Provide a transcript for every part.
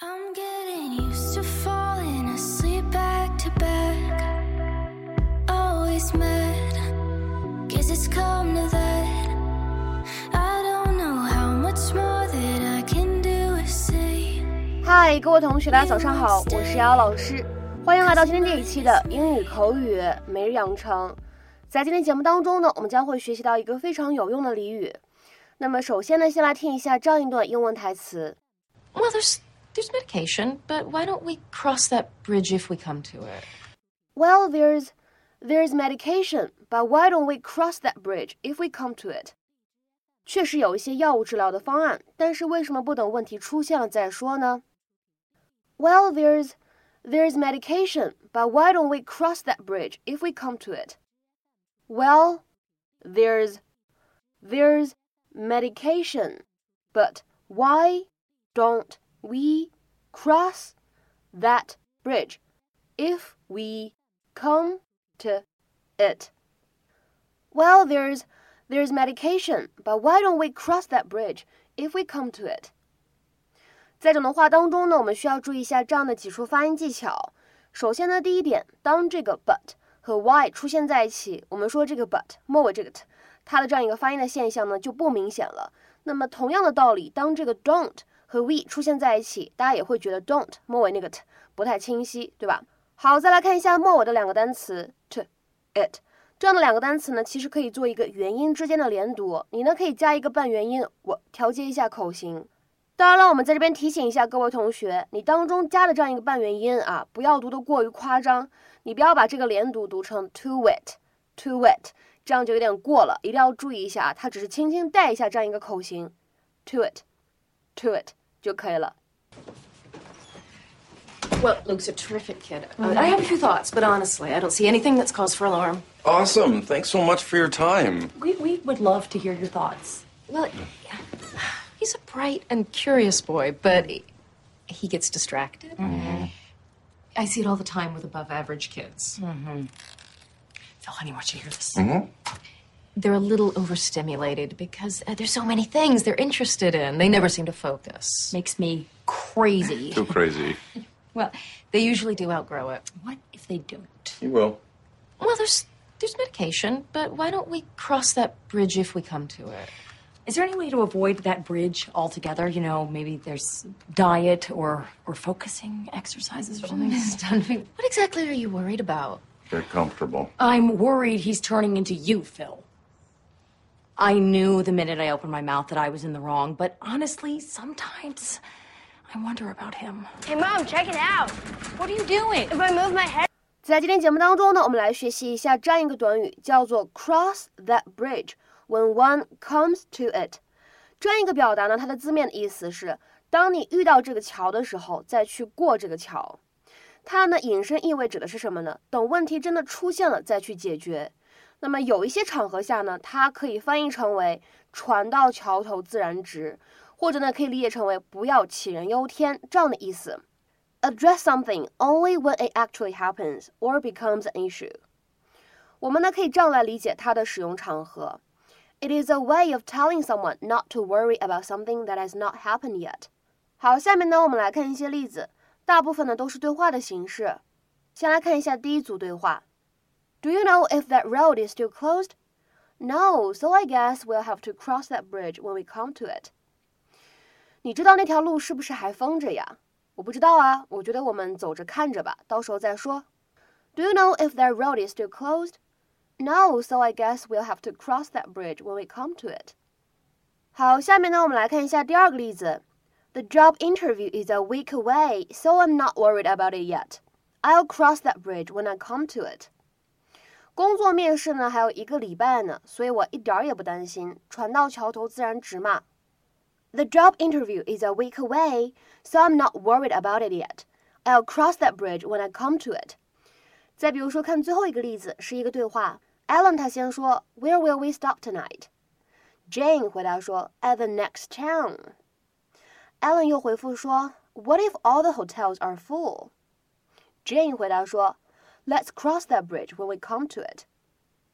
嗨，各位同学，大家早上好，我是瑶老师，欢迎来到今天这一期的英语口语每日养成。在今天节目当中呢，我们将会学习到一个非常有用的俚语。那么首先呢，先来听一下这样一段英文台词。Well, there's there's medication, but why don't we cross that bridge if we come to it? Well, there's there's medication, but why don't we cross that bridge if we come to it? 确实有一些药物治疗的方案，但是为什么不等问题出现了再说呢？Well, there's there's medication, but why don't we cross that bridge if we come to it? Well, there's there's medication, but why don't we cross that bridge if we come to it? Well, there's there's medication, but why don't we cross that bridge if we come to it? 在整段话当中呢，我们需要注意一下这样的几处发音技巧。首先呢，第一点，当这个 but 和 why 出现在一起，我们说这个 but 末尾这个 t，它的这样一个发音的现象呢就不明显了。那么同样的道理，当这个 don't 和 we 出现在一起，大家也会觉得 don't 末尾那个 t 不太清晰，对吧？好，再来看一下末尾的两个单词 to it 这样的两个单词呢，其实可以做一个元音之间的连读，你呢可以加一个半元音，我调节一下口型。当然了，我们在这边提醒一下各位同学，你当中加的这样一个半元音啊，不要读得过于夸张，你不要把这个连读读成 to it to it，这样就有点过了，一定要注意一下啊，它只是轻轻带一下这样一个口型，to it to it 就可以了。 Well, Luke's a terrific kid. Uh, I have a few thoughts, but honestly, I don't see anything that's cause for alarm. Awesome. Thanks so much for your time. We, we would love to hear your thoughts. Well, he's a bright and curious boy, but he, he gets distracted. I see it all the time with above average kids. Phil, honey, I want you to hear this. They're a little overstimulated because uh, there's so many things they're interested in. They never seem to focus. Makes me crazy. Too crazy. Well, they usually do outgrow it. What if they don't? You will. Well, there's there's medication, but why don't we cross that bridge if we come to it? Is there any way to avoid that bridge altogether? You know, maybe there's diet or or focusing exercises or something. Stunning. What exactly are you worried about? They're comfortable. I'm worried he's turning into you, Phil. I knew the minute I opened my mouth that I was in the wrong, but honestly, sometimes I wonder about him. Hey, Mom, check it out. What are you doing? If I move my head, 在今天节目当中呢，我们来学习一下这样一个短语，叫做 cross that bridge when one comes to it。这样一个表达呢，它的字面的意思是，当你遇到这个桥的时候，再去过这个桥。它呢引申意味指的是什么呢？等问题真的出现了再去解决。那么有一些场合下呢，它可以翻译成为“船到桥头自然直”，或者呢可以理解成为“不要杞人忧天”这样的意思。address something only when it actually happens or becomes an issue。我们呢可以这样来理解它的使用场合：It is a way of telling someone not to worry about something that has not happened yet。好，下面呢我们来看一些例子，大部分呢都是对话的形式。先来看一下第一组对话 ：Do you know if that road is still closed? No, so I guess we'll have to cross that bridge when we come to it. 你知道那条路是不是还封着呀？我不知道啊，我觉得我们走着看着吧，到时候再说。Do you know if that road is still closed? No, so I guess we'll have to cross that bridge when we come to it. 好，下面呢，我们来看一下第二个例子。The job interview is a week away, so I'm not worried about it yet. I'll cross that bridge when I come to it. 工作面试呢还有一个礼拜呢，所以我一点儿也不担心，船到桥头自然直嘛。The job interview is a week away, so I'm not worried about it yet. I'll cross that bridge when I come to it. 再比如说，看最后一个例子，是一个对话。Alan 他先说，Where will we stop tonight? Jane 回答说，At the next town. Alan 又回复说，What if all the hotels are full? Jane 回答说 ，Let's cross that bridge when we come to it.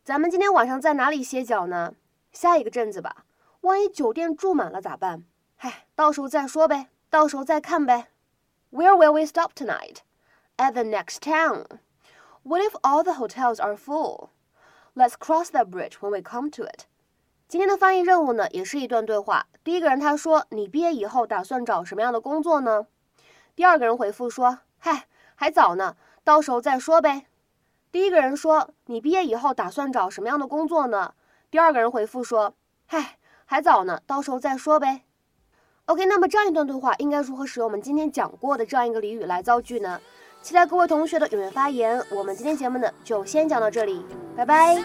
咱们今天晚上在哪里歇脚呢？下一个镇子吧。万一酒店住满了咋办？嗨，到时候再说呗，到时候再看呗。Where will we stop tonight? At the next town. What if all the hotels are full? Let's cross that bridge when we come to it. 今天的翻译任务呢，也是一段对话。第一个人他说：“你毕业以后打算找什么样的工作呢？”第二个人回复说：“嗨，还早呢，到时候再说呗。”第一个人说：“你毕业以后打算找什么样的工作呢？”第二个人回复说：“嗨，还早呢，到时候再说呗。” OK，那么这样一段对话应该如何使用我们今天讲过的这样一个俚语来造句呢？期待各位同学的踊跃发言。我们今天节目呢就先讲到这里，拜拜。